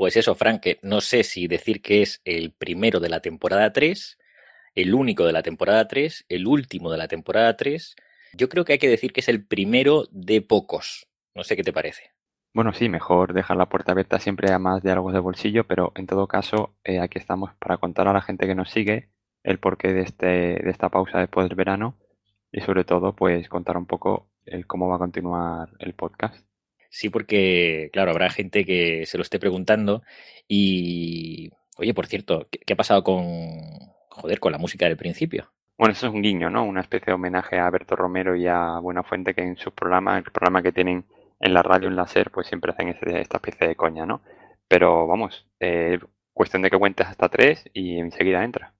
Pues eso, Frank, que no sé si decir que es el primero de la temporada 3, el único de la temporada 3, el último de la temporada 3. Yo creo que hay que decir que es el primero de pocos. No sé qué te parece. Bueno, sí, mejor dejar la puerta abierta siempre a más diálogos de bolsillo, pero en todo caso, eh, aquí estamos para contar a la gente que nos sigue el porqué de, este, de esta pausa después del verano y sobre todo, pues contar un poco el cómo va a continuar el podcast. Sí, porque, claro, habrá gente que se lo esté preguntando y, oye, por cierto, ¿qué, ha pasado con, joder, con la música del principio? Bueno, eso es un guiño, ¿no? Una especie de homenaje a Berto Romero y a Buenafuente que en sus programas, el programa que tienen en la radio, en la SER, pues siempre hacen esta especie de coña, ¿no? Pero vamos, eh, cuestión de que cuentes hasta tres y enseguida entra.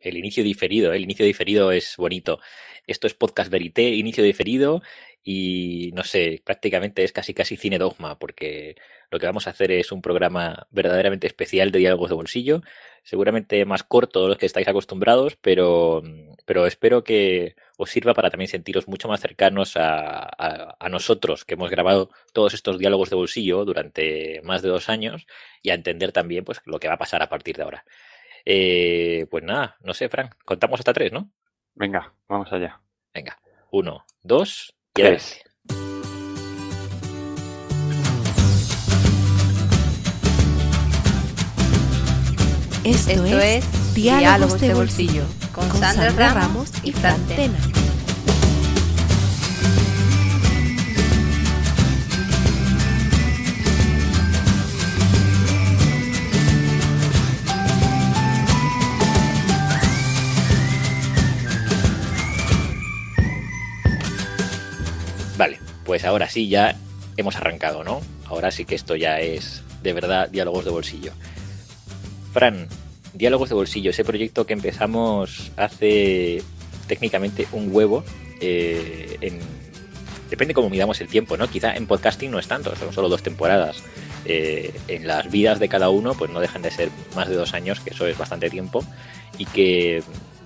El inicio diferido, ¿eh? el inicio diferido es bonito. Esto es podcast verité, inicio diferido y no sé, prácticamente es casi casi cine dogma porque lo que vamos a hacer es un programa verdaderamente especial de diálogos de bolsillo, seguramente más corto de los que estáis acostumbrados, pero, pero espero que os sirva para también sentiros mucho más cercanos a, a, nosotros que hemos grabado todos estos diálogos de bolsillo durante más de dos años y a entender también pues lo que va a pasar a partir de ahora. Eh, pues nada, no sé, Frank, contamos hasta tres, ¿no? Venga, vamos allá. Venga, uno, dos, Esto, es, Diálogos, de Bolsillo, con, Sandra, Ramos y Fran Vale, pues ahora sí ya hemos arrancado, ¿no? Ahora sí que esto ya es de verdad diálogos de bolsillo. Fran, diálogos de bolsillo, ese proyecto que empezamos hace técnicamente un huevo eh, en, depende cómo midamos el tiempo, ¿no? Quizá en podcasting no es tanto, son solo dos temporadas. Eh, en las vidas de cada uno, pues no dejan de ser más de dos años, que eso es bastante tiempo, y que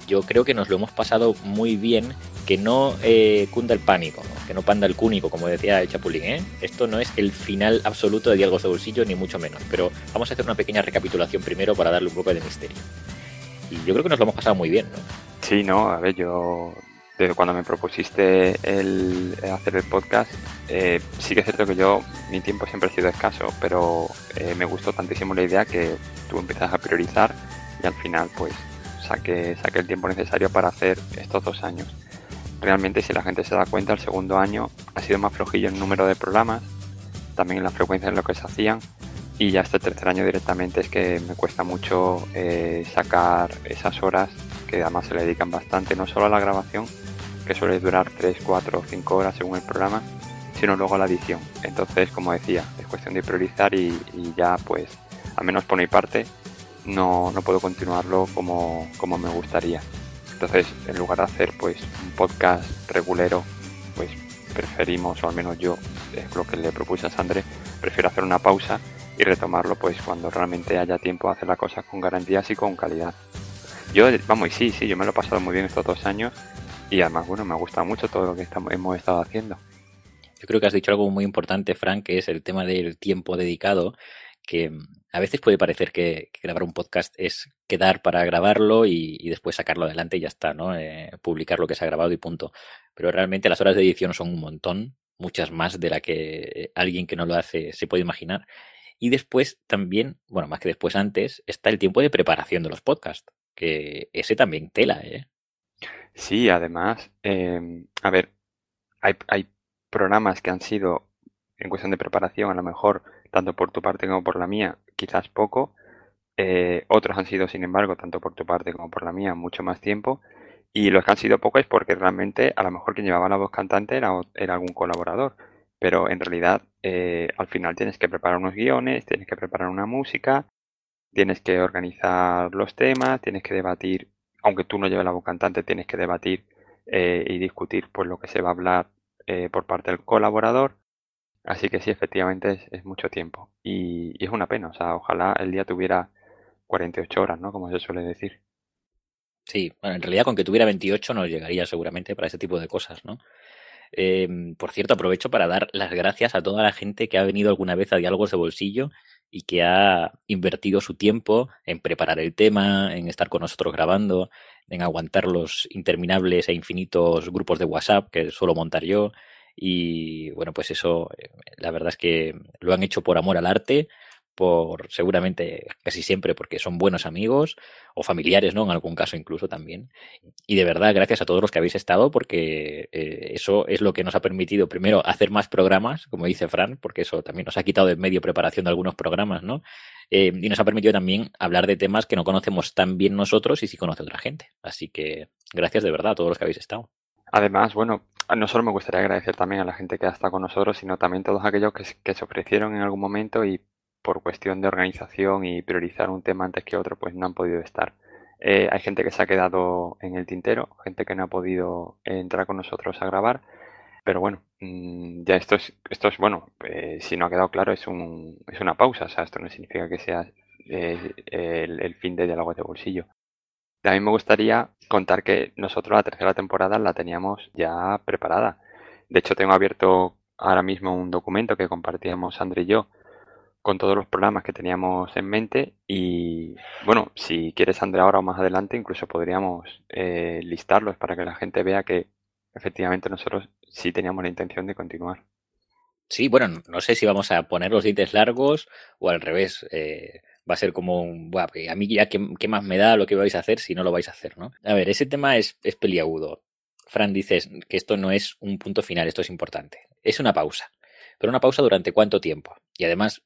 yo creo que nos lo hemos pasado muy bien, que no eh, cunda el pánico, que no panda el cúnico, como decía el Chapulín. ¿eh? Esto no es el final absoluto de Diálogos de ni mucho menos, pero vamos a hacer una pequeña recapitulación primero para darle un poco de misterio. Y yo creo que nos lo hemos pasado muy bien, ¿no? Sí, no, a ver, yo desde cuando me propusiste el hacer el podcast, eh, sí que es cierto que yo, mi tiempo siempre ha sido escaso, pero eh, me gustó tantísimo la idea que tú empiezas a priorizar y al final, pues saque, saque el tiempo necesario para hacer estos dos años. Realmente, si la gente se da cuenta, el segundo año ha sido más flojillo en número de programas, también en la frecuencia en lo que se hacían, y ya este tercer año directamente es que me cuesta mucho eh, sacar esas horas que además se le dedican bastante, no solo a la grabación, que suele durar 3, 4 o 5 horas según el programa, sino luego a la edición. Entonces, como decía, es cuestión de priorizar y, y ya pues, al menos por mi parte, no, no puedo continuarlo como, como me gustaría. Entonces, en lugar de hacer pues un podcast regulero, pues preferimos, o al menos yo, es lo que le propuse a Sandre, prefiero hacer una pausa y retomarlo pues cuando realmente haya tiempo de hacer las cosas con garantías y con calidad. Yo, vamos, y sí, sí, yo me lo he pasado muy bien estos dos años y además, bueno, me ha gustado mucho todo lo que estamos, hemos estado haciendo. Yo creo que has dicho algo muy importante, Frank, que es el tema del tiempo dedicado que mm, a veces puede parecer que, grabar un podcast es quedar para grabarlo y, después sacarlo adelante y ya está, ¿no? Eh, publicar lo que se ha grabado y punto. Pero realmente las horas de edición son un montón, muchas más de la que alguien que no lo hace se puede imaginar. Y después también, bueno, más que después antes, está el tiempo de preparación de los podcasts, que ese también tela, ¿eh? Sí, además, em, a ver, hay, hay programas que han sido, en cuestión de preparación, a lo mejor tanto por tu parte como por la mía, quizás poco. Eh, otros han sido, sin embargo, tanto por tu parte como por la mía, mucho más tiempo. Y los que han sido poco es porque realmente a lo mejor quien llevaba la voz cantante era, era algún colaborador. Pero en realidad eh, al final tienes que preparar unos guiones, tienes que preparar una música, tienes que organizar los temas, tienes que debatir, aunque tú no lleves la voz cantante, tienes que debatir eh, y discutir pues lo que se va a hablar por parte del colaborador. Así que sí, efectivamente es, mucho tiempo. Y, es una pena, o sea, ojalá el día tuviera 48 horas, ¿no? Como se suele decir. Sí, bueno, en realidad con que tuviera 28 nos llegaría seguramente para ese tipo de cosas, ¿no? Em, por cierto, aprovecho para dar las gracias a toda la gente que ha venido alguna vez a Diálogos de Bolsillo y que ha invertido su tiempo en preparar el tema, en estar con nosotros grabando, en aguantar los interminables e infinitos grupos de WhatsApp que suelo montar yo. Y bueno, pues eso, eh, la verdad es que lo han hecho por amor al arte, por seguramente casi siempre porque son buenos amigos o familiares, ¿no? En algún caso incluso también. Y de verdad, gracias a todos los que habéis estado porque eh, eso es lo que nos ha permitido primero hacer más programas, como dice Fran, porque eso también nos ha quitado de medio preparación de algunos programas, ¿no? Eh, y nos ha permitido también hablar de temas que no conocemos tan bien nosotros y sí conoce otra gente. Así que gracias de verdad a todos los que habéis estado. Además, bueno, no solo me gustaría agradecer también a la gente que ha estado con nosotros, sino también todos aquellos que, se ofrecieron en algún momento y por cuestión de organización y priorizar un tema antes que otro, pues no han podido estar. Eh, hay gente que se ha quedado en el tintero, gente que no ha podido entrar con nosotros a grabar, pero bueno, mm, ya esto es, esto es bueno, eh, si no ha quedado claro, es, un, es una pausa, o sea, esto no significa que sea eh, el, fin de Diálogo de Bolsillo. También me gustaría contar que nosotros la tercera temporada la teníamos ya preparada. De hecho, tengo abierto ahora mismo un documento que compartíamos André y yo, con todos los programas que teníamos en mente y bueno, si quieres Andrea ahora o más adelante incluso podríamos eh, listarlos para que la gente vea que efectivamente nosotros sí teníamos la intención de continuar. Sí, bueno, no sé si vamos a poner los dientes largos o al revés. Eh, va a ser como un, a mí ya qué, más me da lo que vais a hacer si no lo vais a hacer, ¿no? A ver, ese tema es, es peliagudo. Fran dices que esto no es un punto final, esto es importante. Es una pausa. Pero una pausa durante cuánto tiempo. Y además,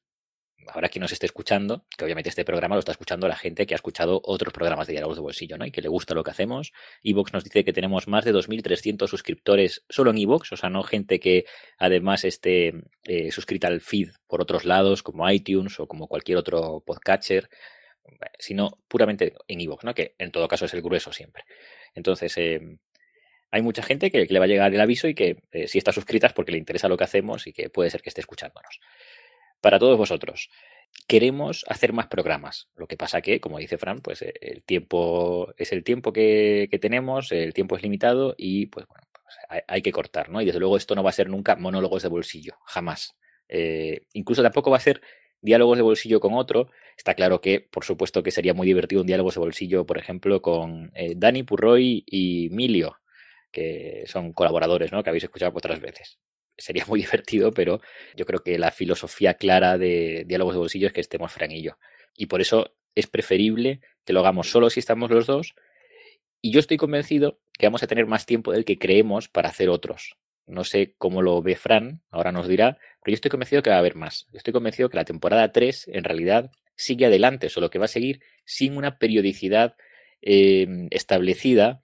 ahora quien nos esté escuchando, que obviamente este programa lo está escuchando la gente que ha escuchado otros programas de diálogos de bolsillo, ¿no? Y que le gusta lo que hacemos. Evox nos dice que tenemos más de 2.300 suscriptores solo en Evox, o sea, no gente que además esté eh, suscrita al feed por otros lados, como iTunes o como cualquier otro podcatcher, sino puramente en Evox, ¿no? Que en todo caso es el grueso siempre. Entonces, eh, hay mucha gente que, le va a llegar el aviso y que eh, si está suscrita es porque le interesa lo que hacemos y que puede ser que esté escuchándonos para todos vosotros. Queremos hacer más programas. Lo que pasa que, como dice Fran, pues eh, el tiempo es el tiempo que, tenemos, el tiempo es limitado y pues bueno, pues, hay, que cortar, ¿no? Y desde luego esto no va a ser nunca monólogos de bolsillo, jamás. Eh, incluso tampoco va a ser diálogos de bolsillo con otro. Está claro que, por supuesto, que sería muy divertido un diálogo de bolsillo, por ejemplo, con eh, Dani Purroy y Milio, que son colaboradores, ¿no? Que habéis escuchado otras veces sería muy divertido, pero yo creo que la filosofía clara de diálogos de bolsillo es que estemos Fran y yo. Y por eso es preferible que lo hagamos solo si estamos los dos. Y yo estoy convencido que vamos a tener más tiempo del que creemos para hacer otros. No sé cómo lo ve Fran, ahora nos dirá, pero yo estoy convencido que va a haber más. Estoy convencido que la temporada 3 en realidad sigue adelante, solo que va a seguir sin una periodicidad eh, establecida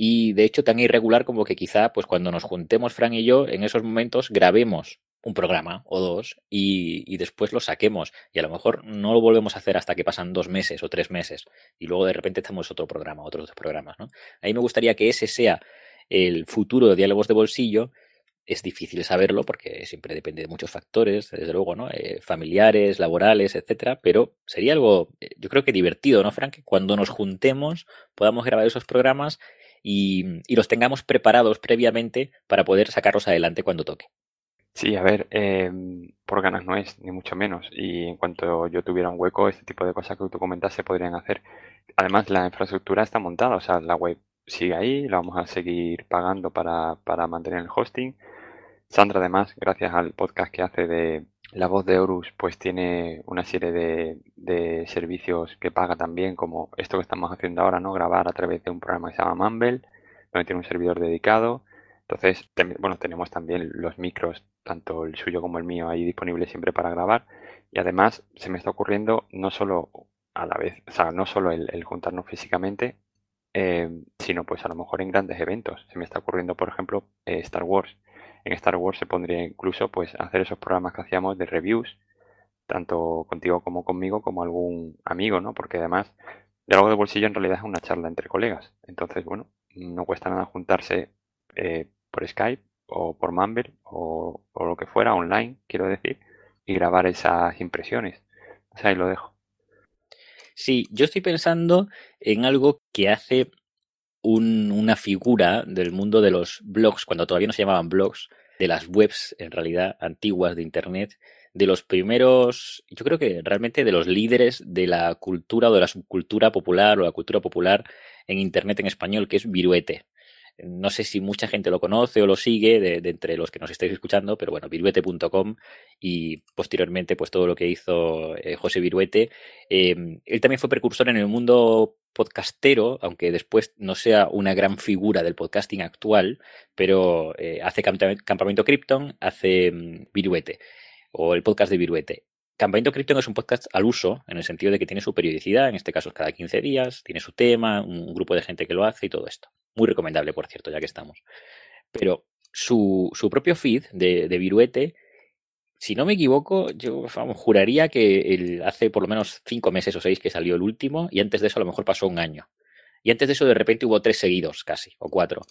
y de hecho tan irregular como que quizá pues cuando nos juntemos Fran y yo en esos momentos grabemos un programa o dos y, después lo saquemos y a lo mejor no lo volvemos a hacer hasta que pasan dos meses o tres meses y luego de repente estamos otro programa, otros dos programas, ¿no? A mí me gustaría que ese sea el futuro de diálogos de bolsillo. Es difícil saberlo porque siempre depende de muchos factores, desde luego, ¿no? Eh, familiares, laborales, etcétera, pero sería algo, eh, yo creo que divertido, ¿no, Frank? Cuando nos juntemos podamos grabar esos programas y, los tengamos preparados previamente para poder sacarlos adelante cuando toque. Sí, a ver, em, por ganas no es, ni mucho menos. Y en cuanto yo tuviera un hueco, este tipo de cosas que tú comentas se podrían hacer. Además, la infraestructura está montada, o sea, la web sigue ahí, la vamos a seguir pagando para, para mantener el hosting. Sandra, además, gracias al podcast que hace de, la voz de Horus pues tiene una serie de, servicios que paga también, como esto que estamos haciendo ahora, ¿no? Grabar a través de un programa que se llama Mumble, donde tiene un servidor dedicado. Entonces, bueno, tenemos también los micros, tanto el suyo como el mío, ahí disponibles siempre para grabar. Y además se me está ocurriendo no solo a la vez, o sea, no solo el, juntarnos físicamente, eh, sino pues a lo mejor en grandes eventos. Se me está ocurriendo, por ejemplo, eh, Star Wars en Star Wars se pondría incluso pues hacer esos programas que hacíamos de reviews, tanto contigo como conmigo, como algún amigo, ¿no? Porque además, de algo de bolsillo en realidad es una charla entre colegas. Entonces, bueno, no cuesta nada juntarse eh, por Skype o por Mumble o, o, lo que fuera, online, quiero decir, y grabar esas impresiones. O sea, ahí lo dejo. Sí, yo estoy pensando en algo que hace una figura del mundo de los blogs, cuando todavía no se llamaban blogs, de las webs en realidad antiguas de Internet, de los primeros, yo creo que realmente de los líderes de la cultura o de la subcultura popular o la cultura popular en Internet en español, que es Viruete. No sé si mucha gente lo conoce o lo sigue de, entre los que nos estáis escuchando, pero bueno, viruete.com y posteriormente pues todo lo que hizo eh, José Viruete. Em, él también fue precursor en el mundo podcastero, aunque después no sea una gran figura del podcasting actual, pero eh, hace Campamento Krypton, hace mm, Viruete o el podcast de Viruete. Campamento Krypton es un podcast al uso, en el sentido de que tiene su periodicidad, en este caso es cada 15 días, tiene su tema, un grupo de gente que lo hace y todo esto. Muy recomendable, por cierto, ya que estamos. Pero su, su propio feed de, de, Viruete, si no me equivoco, yo juraría que hace por lo menos cinco meses o seis que salió el último, y antes de eso a lo mejor pasó un año. Y antes de eso de repente hubo tres seguidos casi, o cuatro.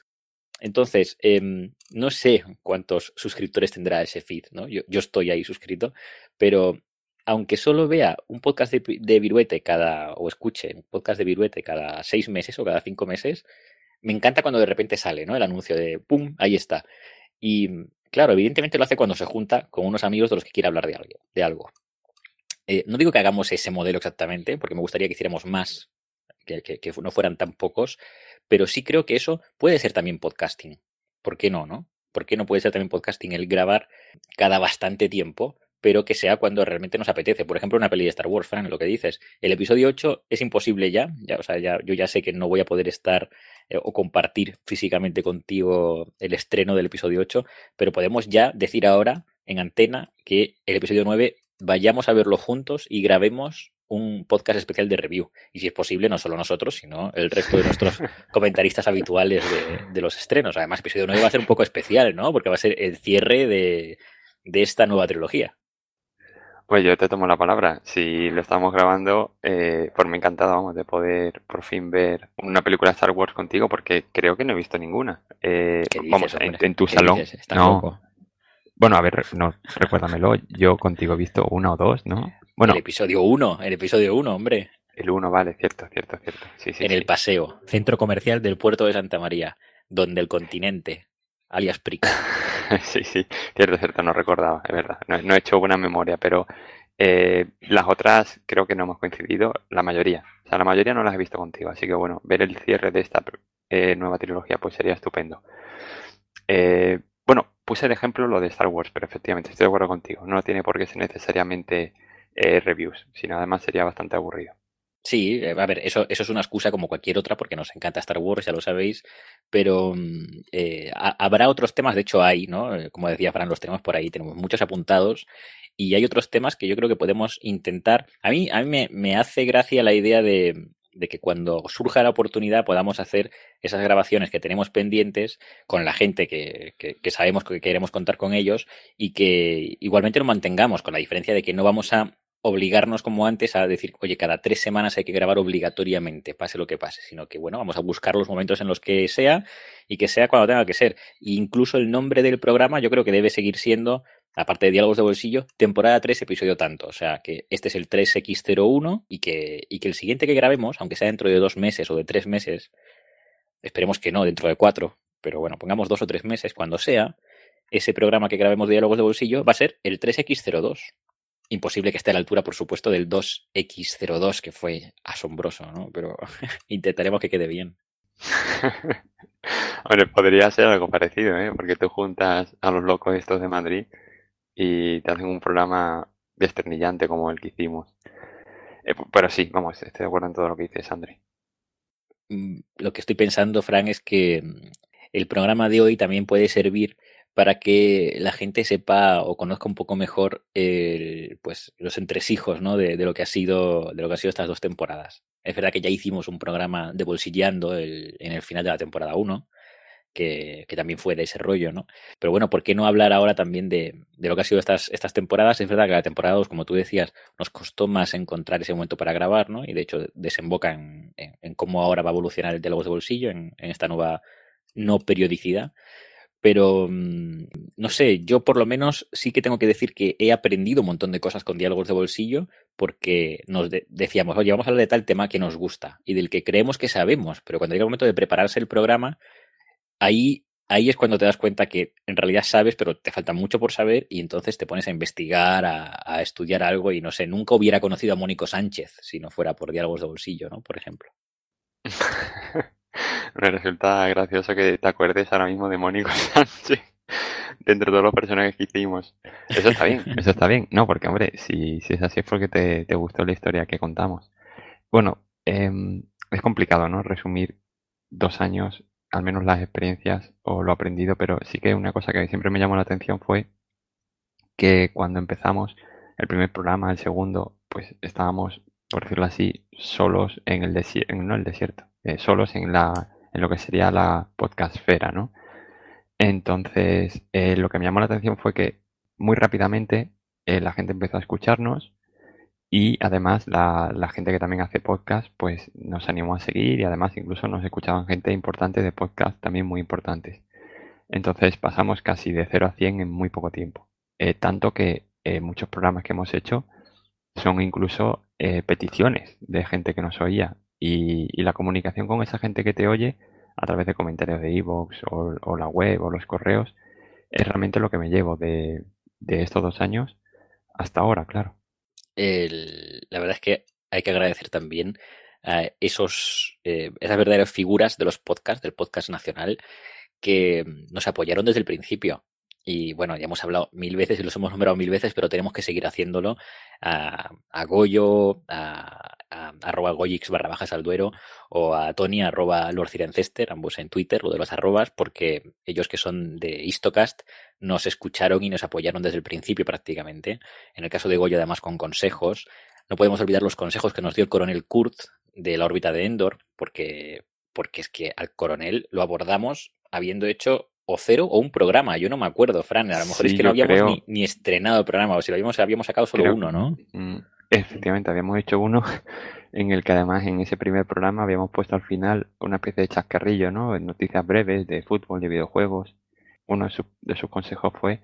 Entonces, em, no sé cuántos suscriptores tendrá ese feed, ¿no? Yo, yo, estoy ahí suscrito, pero aunque solo vea un podcast de, Viruete cada, o escuche un podcast de Viruete cada seis meses o cada cinco meses, me encanta cuando de repente sale, ¿no? El anuncio de ¡pum! Ahí está. Y claro, evidentemente lo hace cuando se junta con unos amigos de los que quiere hablar de algo. De algo. Eh, no digo que hagamos ese modelo exactamente, porque me gustaría que hiciéramos más, que, que, no fueran tan pocos, pero sí creo que eso puede ser también podcasting. ¿Por qué no, no? ¿Por qué no puede ser también podcasting el grabar cada bastante tiempo pero que sea cuando realmente nos apetece. Por ejemplo, una peli de Star Wars, Fran, lo que dices. El episodio 8 es imposible ya, ya o sea, ya, yo ya sé que no voy a poder estar eh, o compartir físicamente contigo el estreno del episodio 8, pero podemos ya decir ahora en antena que el episodio 9 vayamos a verlo juntos y grabemos un podcast especial de review. Y si es posible, no solo nosotros, sino el resto de nuestros comentaristas habituales de, de los estrenos. Además, el episodio 9 va a ser un poco especial, ¿no? Porque va a ser el cierre de, de esta nueva trilogía. Pues yo te tomo la palabra. Si lo estamos grabando, eh, por me encantado, vamos, de poder por fin ver una película de Star Wars contigo, porque creo que no he visto ninguna. Eh, vamos, en, tu salón. no. Bueno, a ver, no, recuérdamelo. Yo contigo he visto una o dos, ¿no? Bueno. El episodio uno, el episodio uno, hombre. El uno, vale, cierto, cierto, cierto. Sí, sí, en el paseo, centro comercial del puerto de Santa María, donde el continente, alias Prica. sí, sí, cierto, cierto, no recordaba, es verdad. No, he hecho buena memoria, pero eh, las otras creo que no hemos coincidido, la mayoría. O sea, la mayoría no las he visto contigo, así que bueno, ver el cierre de esta eh, nueva trilogía pues sería estupendo. Eh, bueno, puse el ejemplo lo de Star Wars, pero efectivamente estoy de acuerdo contigo. No tiene por qué ser necesariamente reviews, sino además sería bastante aburrido. Sí, a ver, eso, eso es una excusa como cualquier otra porque nos encanta Star Wars, ya lo sabéis, pero mm, eh, habrá otros temas, de hecho hay, ¿no? Eh, como decía Fran, los tenemos por ahí, tenemos muchos apuntados y hay otros temas que yo creo que podemos intentar. A mí, a mí me, me hace gracia la idea de, de que cuando surja la oportunidad podamos hacer esas grabaciones que tenemos pendientes con la gente que, que, que, sabemos que queremos contar con ellos y que igualmente lo mantengamos, con la diferencia de que no vamos a obligarnos como antes a decir, oye, cada tres semanas hay que grabar obligatoriamente, pase lo que pase, sino que, bueno, vamos a buscar los momentos en los que sea y que sea cuando tenga que ser. E incluso el nombre del programa yo creo que debe seguir siendo, aparte de Diálogos de Bolsillo, temporada 3, episodio tanto. O sea, que este es el 3X01 y que, y que el siguiente que grabemos, aunque sea dentro de dos meses o de tres meses, esperemos que no, dentro de cuatro, pero bueno, pongamos dos o tres meses, cuando sea, ese programa que grabemos Diálogos de Bolsillo va a ser el 3X02 Imposible que esté a la altura, por supuesto, del 2X02, que fue asombroso, ¿no? Pero intentaremos que quede bien. Hombre, podría ser algo parecido, ¿eh? Porque tú juntas a los locos estos de Madrid y te hacen un programa desternillante como el que hicimos. Eh, pero sí, vamos, estoy de acuerdo en todo lo que dices, André. Mm, lo que estoy pensando, Fran, es que mm, el programa de hoy también puede servir para que la gente sepa o conozca un poco mejor pues, los entresijos ¿no? de, lo que ha sido, de lo que sido estas dos temporadas. Es verdad que ya hicimos un programa de bolsilleando el, en el final de la temporada 1, que, que, también fue de ese rollo, ¿no? Pero bueno, ¿por qué no hablar ahora también de, de lo que ha sido estas, estas temporadas? Es verdad que la temporada 2, como tú decías, nos costó más encontrar ese momento para grabar, ¿no? Y de hecho desemboca en, en, en cómo ahora va a evolucionar el diálogo de bolsillo, en, en esta nueva no periodicidad pero mm, no sé, yo por lo menos sí que tengo que decir que he aprendido un montón de cosas con diálogos de bolsillo porque nos de decíamos, oye, vamos a hablar de tal tema que nos gusta y del que creemos que sabemos, pero cuando llega el momento de prepararse el programa, ahí ahí es cuando te das cuenta que en realidad sabes, pero te falta mucho por saber y entonces te pones a investigar, a, estudiar algo y no sé, nunca hubiera conocido a Mónico Sánchez si no fuera por diálogos de bolsillo, ¿no? Por ejemplo. Me resulta gracioso que te acuerdes ahora mismo de Mónico Sánchez dentro de todos los personajes que hicimos. Eso está bien, eso está bien. No, porque hombre, si, si es así es porque te, te gustó la historia que contamos. Bueno, em, es complicado, ¿no? Resumir dos años al menos las experiencias o lo aprendido, pero sí que una cosa que siempre me llamó la atención fue que cuando empezamos el primer programa, el segundo, pues estábamos, por decirlo así, solos en el desierto, no el desierto, eh, solos en la en lo que sería la podcastfera, ¿no? Entonces, eh, lo que me llamó la atención fue que muy rápidamente eh, la gente empezó a escucharnos y además la, gente que también hace podcast, pues nos animó a seguir y además incluso nos escuchaban gente importante de podcast también muy importantes. Entonces pasamos casi de 0 a 100 en muy poco tiempo. Tanto que muchos programas que hemos hecho son incluso eh, peticiones de gente que nos oía. Y, la comunicación con esa gente que te oye a través de comentarios de iVoox o, o, la web o los correos es realmente lo que me llevo de, estos dos años hasta ahora, claro la verdad es que hay que agradecer también a esos, eh, esas verdaderas figuras de los podcasts, del podcast nacional, que nos apoyaron desde el principio. Y bueno, ya hemos hablado mil veces y los hemos nombrado mil veces, pero tenemos que seguir haciéndolo. A, a Goyo, a, a, arroba goyix barra bajas al duero, o a Tony arroba Lord ambos en Twitter, lo de los arrobas, porque ellos que son de Istocast nos escucharon y nos apoyaron desde el principio prácticamente. En el caso de Goyo, además, con consejos. No podemos olvidar los consejos que nos dio el coronel Kurt de la órbita de Endor, porque, porque es que al coronel lo abordamos habiendo hecho o cero o un programa. Yo no me acuerdo, Fran. A lo mejor es que no habíamos ni, estrenado el programa, o si lo habíamos, habíamos sacado solo uno, ¿no? Mm, efectivamente, habíamos hecho uno en el que además en ese primer programa habíamos puesto al final una especie de chascarrillo, ¿no? Noticias breves de fútbol, de videojuegos. Uno de, de sus consejos fue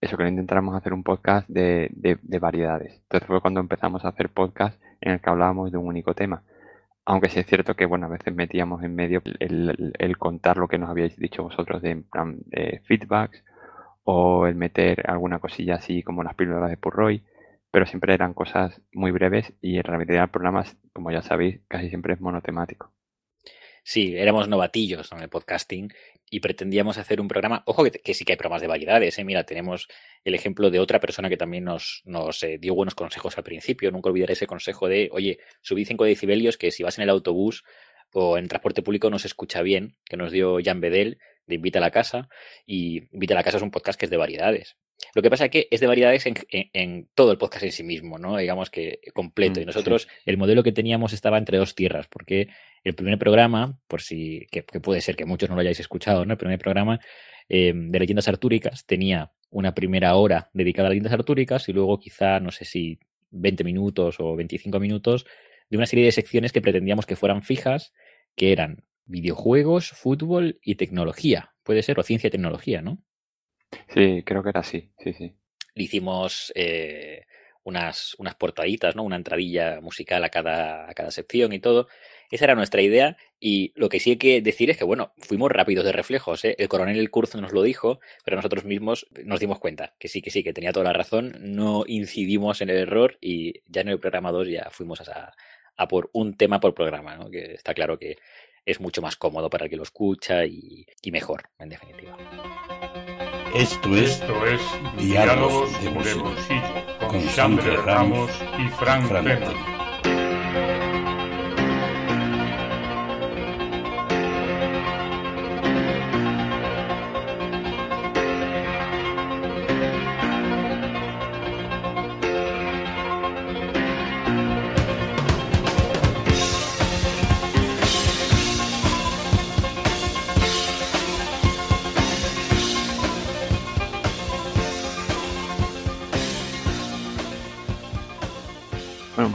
eso, que intentáramos hacer un podcast de, de, de variedades. Entonces fue cuando empezamos a hacer podcast en el que hablábamos de un único tema. Aunque sí es cierto que, bueno, a veces metíamos en medio el, contar lo que nos habíais dicho vosotros de, feedbacks o el meter alguna cosilla así como las píldoras de Purroy, pero siempre eran cosas muy breves y en realidad el programa, como ya sabéis, casi siempre es monotemático. Sí, éramos novatillos en el podcasting y pretendíamos hacer un programa. Ojo que, sí que hay programas de variedades. ¿eh? Mira, tenemos el ejemplo de otra persona que también nos, nos eh, dio buenos consejos al principio. Nunca olvidaré ese consejo de, oye, subí 5 decibelios que si vas en el autobús o en transporte público no se escucha bien, que nos dio Jan Bedel de Invita a la Casa. Y Invita a la Casa es un podcast que es de variedades. Lo que pasa es que es de variedades en, en, todo el podcast en sí mismo, ¿no? Digamos que completo. y mm, nosotros, el modelo que teníamos estaba entre dos tierras, porque el primer programa, por si, que, puede ser que muchos no lo hayáis escuchado, ¿no? El primer programa eh, de leyendas artúricas tenía una primera hora dedicada a leyendas artúricas y luego quizá, no sé si 20 minutos o 25 minutos de una serie de secciones que pretendíamos que fueran fijas, que eran videojuegos, fútbol y tecnología. Puede ser, o ciencia y tecnología, ¿no? Sí, creo que era así, sí, sí. Le hicimos eh, unas, unas portaditas, ¿no? Una entradilla musical a cada, a cada sección y todo. Esa era nuestra idea y lo que sí hay que decir es que, bueno, fuimos rápidos de reflejos. ¿eh? El coronel El Curso nos lo dijo, pero nosotros mismos nos dimos cuenta que sí, que sí, que tenía toda la razón. No incidimos en el error y ya en el programa 2 ya fuimos a, a por un tema por programa, ¿no? que está claro que es mucho más cómodo para el que lo escucha y, y mejor, en definitiva. Esto es, Esto es Diálogos, de Bolsillo, con, Sandra Ramos y Frank, Frank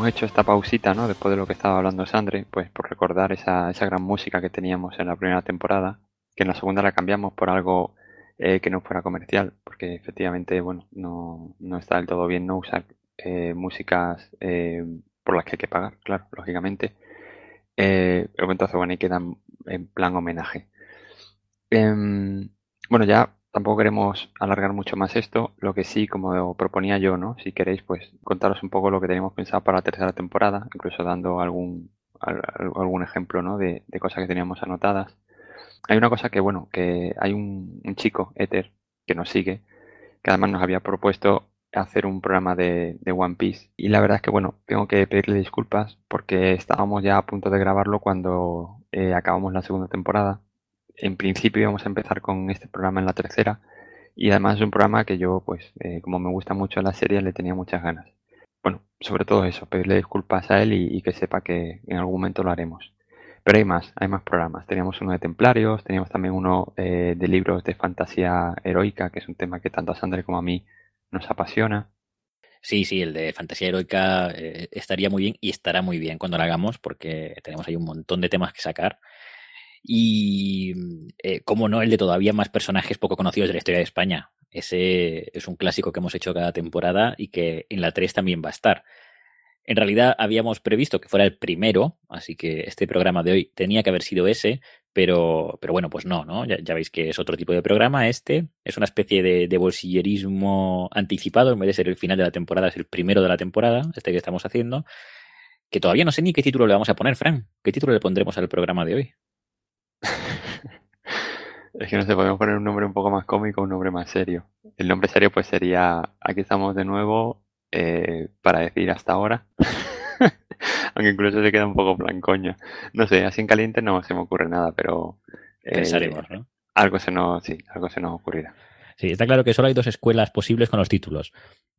hecho esta pausita, ¿no? Después de lo que estaba hablando Sandre, pues por recordar esa, esa gran música que teníamos en la primera temporada, que en la segunda la cambiamos por algo eh, que no fuera comercial, porque efectivamente, bueno, no, no está del todo bien no usar eh, músicas eh, por las que hay que pagar, claro, lógicamente. Eh, entonces, bueno, ahí quedan en plan homenaje. Em, bueno, ya tampoco queremos alargar mucho más esto. Lo que sí, como proponía yo, ¿no? Si queréis, pues contaros un poco lo que teníamos pensado para la tercera temporada, incluso dando algún, algún ejemplo, ¿no? De, cosas que teníamos anotadas. Hay una cosa que, bueno, que hay un, chico, Ether, que nos sigue, que además nos había propuesto hacer un programa de, One Piece. Y la verdad es que, bueno, tengo que pedirle disculpas porque estábamos ya a punto de grabarlo cuando eh, acabamos la segunda temporada en principio íbamos a empezar con este programa en la tercera y además es un programa que yo, pues, eh, como me gusta mucho la serie, le tenía muchas ganas. Bueno, sobre todo eso, pedirle disculpas a él y, que sepa que en algún momento lo haremos. Pero hay más, hay más programas. Teníamos uno de Templarios, teníamos también uno eh, de libros de fantasía heroica, que es un tema que tanto a Sandra como a mí nos apasiona. Sí, sí, el de fantasía heroica eh, estaría muy bien y estará muy bien cuando lo hagamos porque tenemos ahí un montón de temas que sacar y, eh, como no, el de todavía más personajes poco conocidos de la historia de España. Ese es un clásico que hemos hecho cada temporada y que en la 3 también va a estar. En realidad habíamos previsto que fuera el primero, así que este programa de hoy tenía que haber sido ese, pero, pero bueno, pues no, ¿no? Ya, veis que es otro tipo de programa este. Es una especie de, de, bolsillerismo anticipado, en vez de ser el final de la temporada, es el primero de la temporada, este que estamos haciendo. Que todavía no sé ni qué título le vamos a poner, Fran. ¿Qué título le pondremos al programa de hoy? Es que no sé, podemos poner un nombre un poco más cómico, un nombre más serio. El nombre serio pues sería, aquí estamos de nuevo eh, para decir hasta ahora. Aunque incluso se queda un poco blancoño. No sé, así en caliente no se me ocurre nada, pero... Eh, Pensaremos, ¿no? Algo se nos, sí, algo se nos ocurrirá. Sí, está claro que solo hay dos escuelas posibles con los títulos.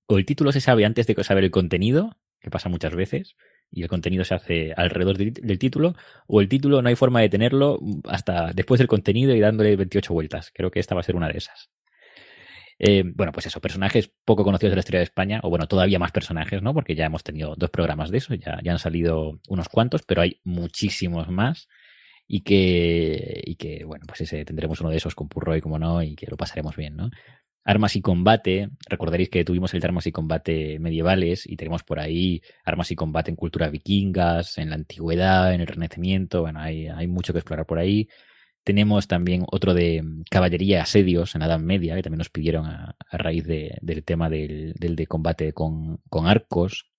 O el título se sabe antes de saber el contenido, que pasa muchas veces, y el contenido se hace alrededor del título, o el título no hay forma de tenerlo hasta después del contenido y dándole 28 vueltas. Creo que esta va a ser una de esas. Eh, bueno, pues eso, personajes poco conocidos de la historia de España, o bueno, todavía más personajes, ¿no? Porque ya hemos tenido dos programas de eso, ya, ya han salido unos cuantos, pero hay muchísimos más. Y que, y que, bueno, pues ese tendremos uno de esos con Purroy, como no, y que lo pasaremos bien, ¿no? Armas y combate, recordaréis que tuvimos el de armas y combate medievales y tenemos por ahí armas y combate en cultura vikingas, en la antigüedad, en el renacimiento, bueno, hay, hay mucho que explorar por ahí. Tenemos también otro de caballería asedios en la Edad Media, que también nos pidieron a, raíz del tema del, de combate con, arcos.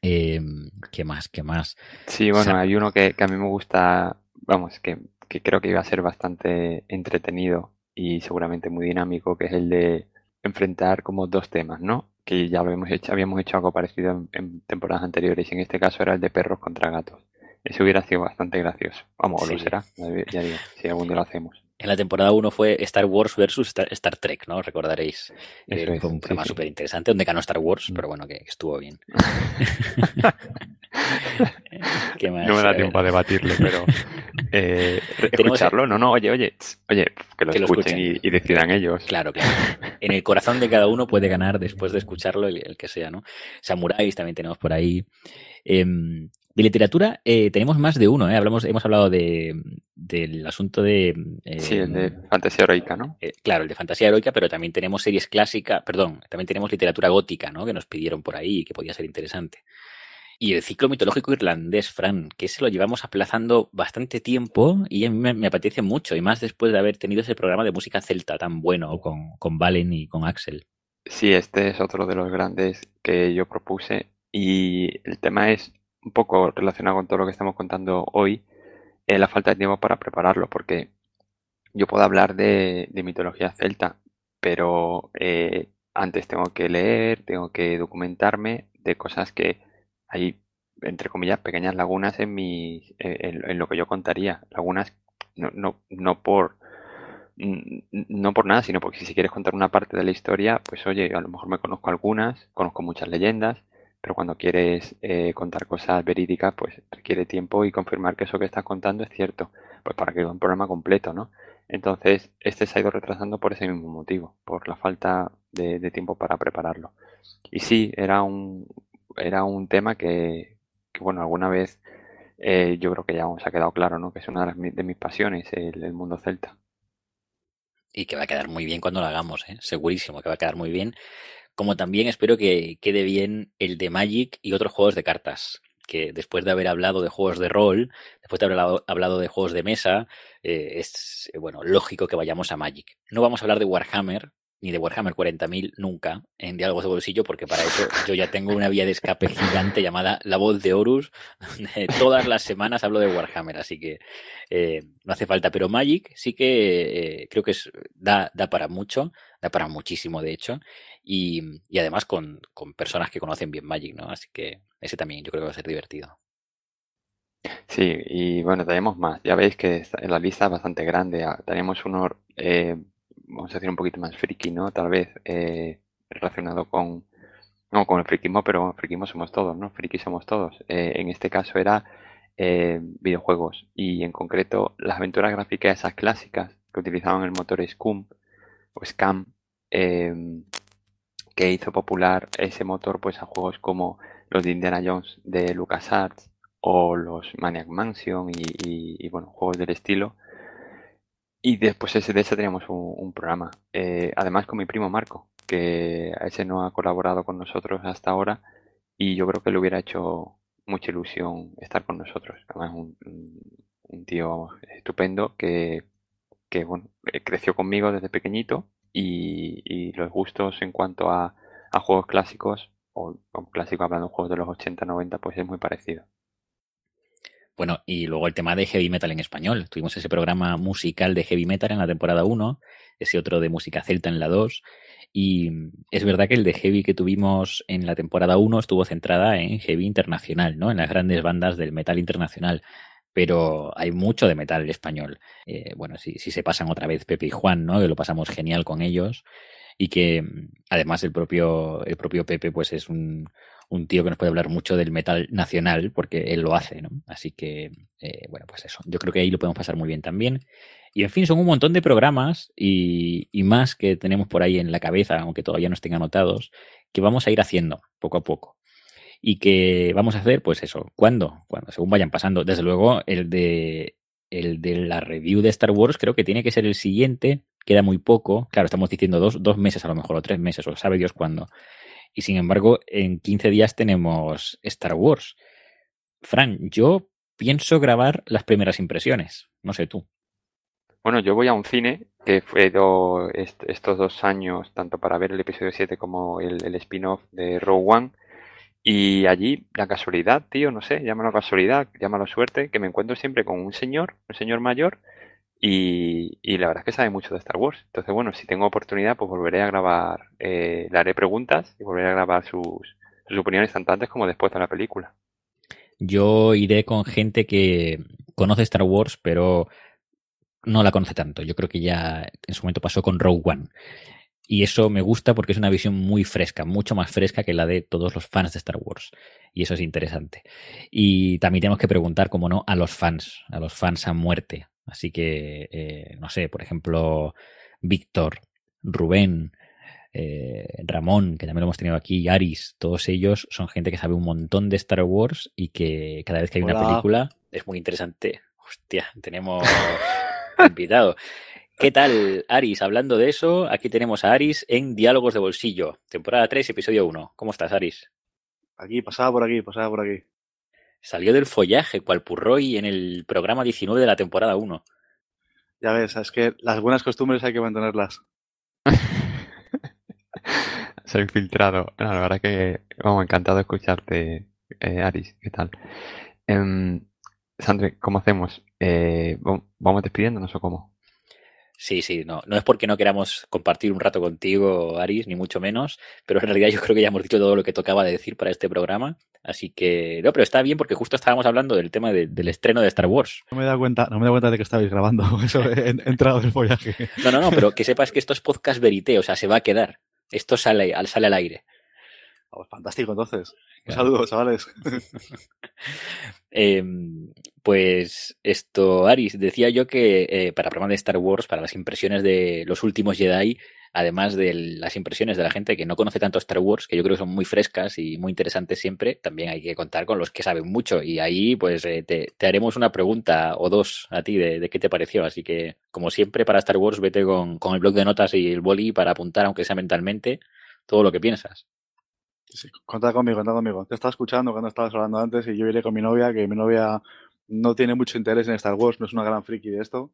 Em, ¿Qué más? ¿Qué más? Sí, bueno, hay uno que, a mí me gusta, vamos, que, que creo que iba a ser bastante entretenido y seguramente muy dinámico, que es el de enfrentar como dos temas, ¿no? Que ya habíamos hecho, habíamos hecho algo parecido en, temporadas anteriores y en este caso era el de perros contra gatos. Eso hubiera sido bastante gracioso. Vamos, o lo será, ya digo, si algún día lo hacemos. En la temporada 1 fue Star Wars versus Star, Trek, ¿no? Recordaréis. Eh, fue un tema súper interesante, donde ganó Star Wars, mm. pero bueno, que, estuvo bien. No me da tiempo a debatirlo, pero eh, escucharlo, no, no, oye, oye, oye, que lo, escuchen, Y, decidan ellos. Claro, claro. En el corazón de cada uno puede ganar después de escucharlo el, que sea, ¿no? Samuráis también tenemos por ahí. Em, de literatura eh, tenemos más de uno, ¿eh? Hablamos, hemos hablado de, del asunto de... Eh, sí, el de fantasía heroica, ¿no? Eh, claro, el de fantasía heroica, pero también tenemos series clásicas, perdón, también tenemos literatura gótica, ¿no? Que nos pidieron por ahí y que podía ser interesante. Y el ciclo mitológico irlandés, Fran, que se lo llevamos aplazando bastante tiempo y a mí me, apetece mucho, y más después de haber tenido ese programa de música celta tan bueno con, con Valen y con Axel. Sí, este es otro de los grandes que yo propuse y el tema es un poco relacionado con todo lo que estamos contando hoy, la falta de tiempo para prepararlo, porque yo puedo hablar de, mitología celta, pero eh, antes tengo que leer, tengo que documentarme de cosas que hay, entre comillas, pequeñas lagunas en, mi, en, lo que yo contaría. Lagunas no, no, no por no por nada, sino porque si quieres contar una parte de la historia, pues oye, a lo mejor me conozco algunas, conozco muchas leyendas, pero cuando quieres eh, contar cosas verídicas, pues requiere tiempo y confirmar que eso que estás contando es cierto, pues para que sea un programa completo, ¿no? Entonces, este se ha ido retrasando por ese mismo motivo, por la falta de, tiempo para prepararlo. Y sí, era un, era un tema que, bueno, alguna vez eh, yo creo que ya os ha quedado claro, ¿no? Que es una de, mis pasiones, el, el, mundo celta. Y que va a quedar muy bien cuando lo hagamos, ¿eh? Segurísimo que va a quedar muy bien como también espero que quede bien el de Magic y otros juegos de cartas. que después de haber hablado de juegos de rol, después de haber hablado, de juegos de mesa, eh, es bueno lógico que vayamos a Magic. No vamos a hablar de Warhammer, ni de Warhammer 40.000 nunca en Diálogos de Bolsillo, porque para eso yo ya tengo una vía de escape gigante llamada La Voz de Horus, todas las semanas hablo de Warhammer, así que eh, no hace falta. Pero Magic sí que eh, creo que es, da, da para mucho, da para muchísimo de hecho, y, y además con, con, personas que conocen bien Magic, ¿no? Así que ese también yo creo que va a ser divertido. Sí, y bueno, tenemos más. Ya veis que la lista es bastante grande. Tenemos unos eh, vamos a decir, un poquito más friki, ¿no? Tal vez eh, relacionado con, no con el frikismo, pero frikismo somos todos, ¿no? Friki somos todos. Eh, en este caso era eh, videojuegos y en concreto las aventuras gráficas esas clásicas que utilizaban el motor Scum o Scam em, que hizo popular ese motor pues a juegos como los de Indiana Jones de LucasArts o los Maniac Mansion y bueno, juegos del estilo y después de ese teníamos un, programa. Eh, además con mi primo Marco, que ese no ha colaborado con nosotros hasta ahora y yo creo que le hubiera hecho mucha ilusión estar con nosotros. Además un, un tío estupendo que, que bueno, eh, creció conmigo desde pequeñito y, los gustos en cuanto a, a juegos clásicos o, o clásicos hablando de juegos de los 80, 90, pues es muy parecido. Bueno, y luego el tema de heavy metal en español. Tuvimos ese programa musical de heavy metal en la temporada 1, ese otro de música celta en la 2. Y es verdad que el de heavy que tuvimos en la temporada 1 estuvo centrada en heavy internacional, ¿no? En las grandes bandas del metal internacional. Pero hay mucho de metal español. Eh, bueno, si, si se pasan otra vez Pepe y Juan, ¿no? Que lo pasamos genial con ellos. Y que además el propio, el propio Pepe, pues es un, un tío que nos puede hablar mucho del metal nacional, porque él lo hace, ¿no? Así que, eh, bueno, pues eso. Yo creo que ahí lo podemos pasar muy bien también. Y en fin, son un montón de programas y, más que tenemos por ahí en la cabeza, aunque todavía no estén anotados, que vamos a ir haciendo poco a poco. Y que vamos a hacer, pues eso, ¿cuándo? Cuando, según vayan pasando. Desde luego, el de, el de la review de Star Wars creo que tiene que ser el siguiente. Queda muy poco. Claro, estamos diciendo dos, dos meses a lo mejor, o tres meses, o sabe Dios cuándo. Y sin embargo, en 15 días tenemos Star Wars. Fran, yo pienso grabar las primeras impresiones. No sé tú. Bueno, yo voy a un cine que fue estos dos años, tanto para ver el episodio 7 como el, el spin-off de Rogue One. Y allí, la casualidad, tío, no sé, llámalo casualidad, llámalo suerte, que me encuentro siempre con un señor, un señor mayor, y, la verdad es que sabe mucho de Star Wars. Entonces, bueno, si tengo oportunidad, pues volveré a grabar, eh, le haré preguntas y volveré a grabar sus, sus opiniones tanto antes como después de la película. Yo iré con gente que conoce Star Wars, pero no la conoce tanto. Yo creo que ya en su momento pasó con Rogue One. Y eso me gusta porque es una visión muy fresca, mucho más fresca que la de todos los fans de Star Wars. Y eso es interesante. Y también tenemos que preguntar, como no, a los fans, a los fans a muerte. Así que, eh, no sé, por ejemplo, Víctor, Rubén, eh, Ramón, que también lo hemos tenido aquí, Aris, todos ellos son gente que sabe un montón de Star Wars y que cada vez que hay una película es muy interesante. Hostia, tenemos invitado. ¿Qué tal, Aris? Hablando de eso, aquí tenemos a Aris en Diálogos de Bolsillo, temporada 3, episodio 1. ¿Cómo estás, Aris? Aquí, pasaba por aquí, pasaba por aquí. Salió del follaje, cual Purroy en el programa 19 de la temporada 1. Ya ves, es que las buenas costumbres hay que mantenerlas. Se ha infiltrado. la verdad que, vamos, encantado de escucharte, eh, Aris. ¿Qué tal? Eh, Sandre, ¿cómo hacemos? Eh, ¿Vamos despidiéndonos o cómo? Sí, sí, no, no es porque no queramos compartir un rato contigo, Aris, ni mucho menos, pero en realidad yo creo que ya hemos dicho todo lo que tocaba de decir para este programa, así que no, pero está bien porque justo estábamos hablando del tema del estreno de Star Wars. No me he dado cuenta, no me he cuenta de que estabais grabando, eso he, entrado del follaje. No, no, no, pero que sepas que esto es podcast verité, o sea, se va a quedar. Esto sale, sale al aire. Fantástico, entonces. Un saludo, chavales. Em, pues esto, Aris, decía yo que eh, para el programa de Star Wars, para las impresiones de los últimos Jedi, además de las impresiones de la gente que no conoce tanto Star Wars, que yo creo que son muy frescas y muy interesantes siempre, también hay que contar con los que saben mucho. Y ahí, pues, eh, te, haremos una pregunta o dos a ti de, qué te pareció. Así que, como siempre, para Star Wars, vete con, con el blog de notas y el boli para apuntar, aunque sea mentalmente, todo lo que piensas. Sí, contad conmigo, contad conmigo. Te estaba escuchando cuando estabas hablando antes y yo iré con mi novia, que mi novia no tiene mucho interés en Star Wars, no es una gran friki de esto.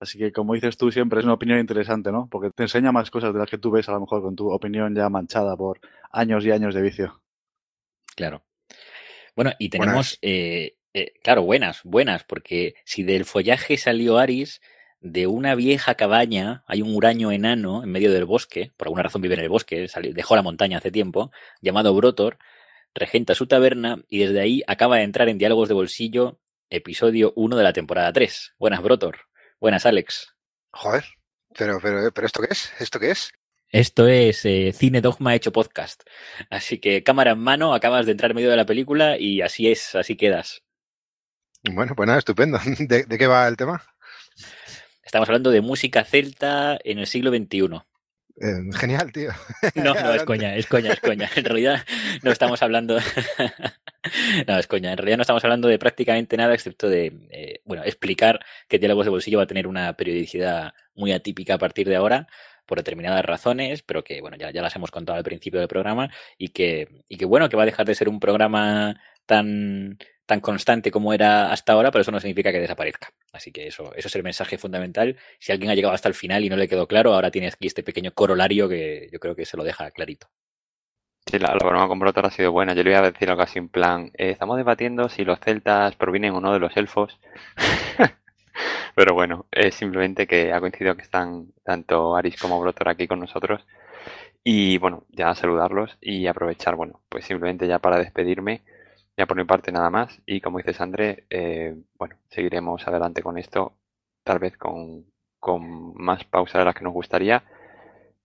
Así que, como dices tú, siempre es una opinión interesante, ¿no? Porque te enseña más cosas de las que tú ves, a lo mejor, con tu opinión ya manchada por años y años de vicio. Claro. Bueno, y tenemos, eh, eh, claro, buenas, buenas, porque si del follaje salió Aris, de una vieja cabaña hay un huraño enano en medio del bosque, por alguna razón vive en el bosque, dejó la montaña hace tiempo, llamado Brotor, regenta su taberna y desde ahí acaba de entrar en Diálogos de Bolsillo, episodio 1 de la temporada 3. Buenas, Brotor. Buenas, Alex. Joder, pero, pero, pero ¿esto qué es? ¿Esto qué es? Esto es eh, Cine Dogma hecho podcast. Así que cámara en mano, acabas de entrar en medio de la película y así es, así quedas. Bueno, pues nada, estupendo. ¿De, de qué va el tema? Estamos hablando de música celta en el siglo XXI. Eh, genial, tío. No, no, es coña, es coña, es coña. En realidad no estamos hablando. no, es coña. En realidad no estamos hablando de prácticamente nada excepto de, eh, bueno, explicar que Diálogos de Bolsillo va a tener una periodicidad muy atípica a partir de ahora por determinadas razones, pero que, bueno, ya, ya las hemos contado al principio del programa y que, y que, bueno, que va a dejar de ser un programa tan tan constante como era hasta ahora, pero eso no significa que desaparezca. Así que eso, eso es el mensaje fundamental. Si alguien ha llegado hasta el final y no le quedó claro, ahora tienes aquí este pequeño corolario que yo creo que se lo deja clarito. Sí, la, broma con Brotor ha sido buena. Yo le voy a decir algo así en plan, eh, estamos debatiendo si los celtas provienen o no de los elfos. Pero bueno, es simplemente que ha coincidido que están tanto Aris como Brotor aquí con nosotros. Y bueno, ya saludarlos y aprovechar, bueno, pues simplemente ya para despedirme, ya por mi parte nada más. Y como dices, André, eh, bueno, seguiremos adelante con esto, tal vez con, con más pausa de las que nos gustaría,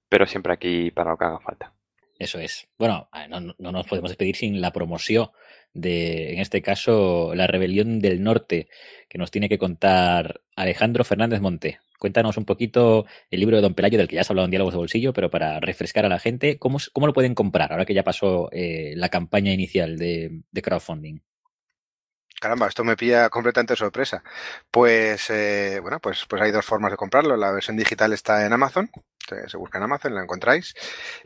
pero siempre aquí para lo que haga falta. Eso es. Bueno, no, no, nos podemos despedir sin la promoción de, en este caso, la rebelión del norte, que nos tiene que contar Alejandro Fernández Monte. Cuéntanos un poquito el libro de Don Pelayo, del que ya has hablado en Diálogos de Bolsillo, pero para refrescar a la gente, ¿cómo, cómo lo pueden comprar ahora que ya pasó eh, la campaña inicial de, crowdfunding? Caramba, esto me pilla completamente sorpresa. Pues, eh, bueno, pues, pues hay dos formas de comprarlo. La versión digital está en Amazon, se busca en Amazon, la encontráis.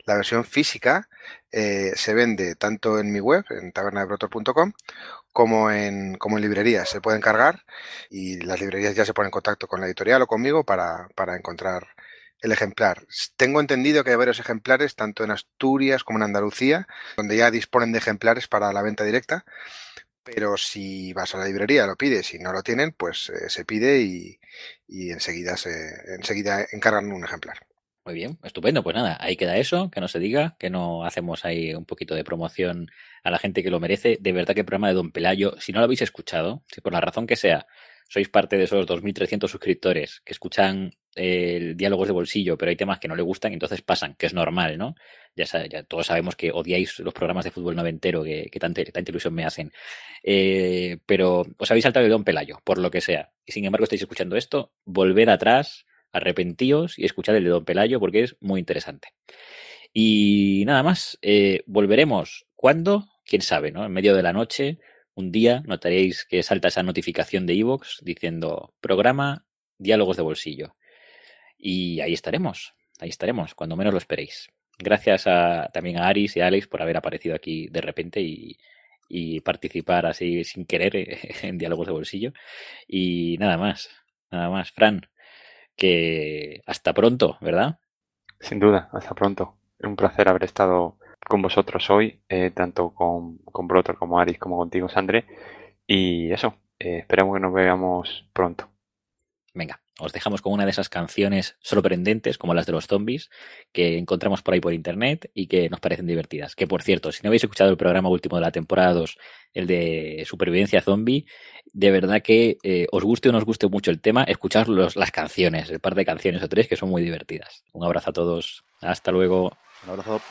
La versión física eh, se vende tanto en mi web, en tabernadebrotor.com, como en, como en librerías. Se pueden cargar y las librerías ya se ponen en contacto con la editorial o conmigo para, para encontrar el ejemplar. Tengo entendido que hay varios ejemplares, tanto en Asturias como en Andalucía, donde ya disponen de ejemplares para la venta directa. Pero si vas a la librería, lo pides y no lo tienen, pues eh, se pide y, y enseguida, se, enseguida encargan un ejemplar. Muy bien, estupendo. Pues nada, ahí queda eso, que no se diga, que no hacemos ahí un poquito de promoción a la gente que lo merece. De verdad que el programa de Don Pelayo, si no lo habéis escuchado, si por la razón que sea, sois parte de esos 2.300 suscriptores que escuchan el diálogos de bolsillo, pero hay temas que no le gustan, entonces pasan, que es normal, ¿no? Ya, ya todos sabemos que odiáis los programas de fútbol noventero que, que tanta, tanta, ilusión me hacen. Eh, pero os habéis saltado de Don Pelayo, por lo que sea. Y sin embargo estáis escuchando esto, volved atrás, arrepentíos y escuchad el de Don Pelayo porque es muy interesante. Y nada más, eh, volveremos. ¿Cuándo? Quién sabe, ¿no? En medio de la noche, un día, notaréis que salta esa notificación de Evox diciendo programa Diálogos de Bolsillo. Y ahí estaremos, ahí estaremos, cuando menos lo esperéis. Gracias a, también a Aris y a Alex por haber aparecido aquí de repente y, y participar así sin querer en Diálogos de Bolsillo. Y nada más, nada más. Fran, que hasta pronto, ¿verdad? Sin duda, hasta pronto. Un placer haber estado con vosotros hoy, eh, tanto con, con Brotor como Aris como contigo, Sandre. Y eso, eh, esperamos que nos veamos pronto. Venga, os dejamos con una de esas canciones sorprendentes, como las de los zombies, que encontramos por ahí por internet y que nos parecen divertidas. Que por cierto, si no habéis escuchado el programa último de la temporada 2, el de supervivencia zombie, de verdad que eh, os guste o no os guste mucho el tema, escuchad los, las canciones, el par de canciones o tres que son muy divertidas. Un abrazo a todos. Hasta luego. Un abrazo.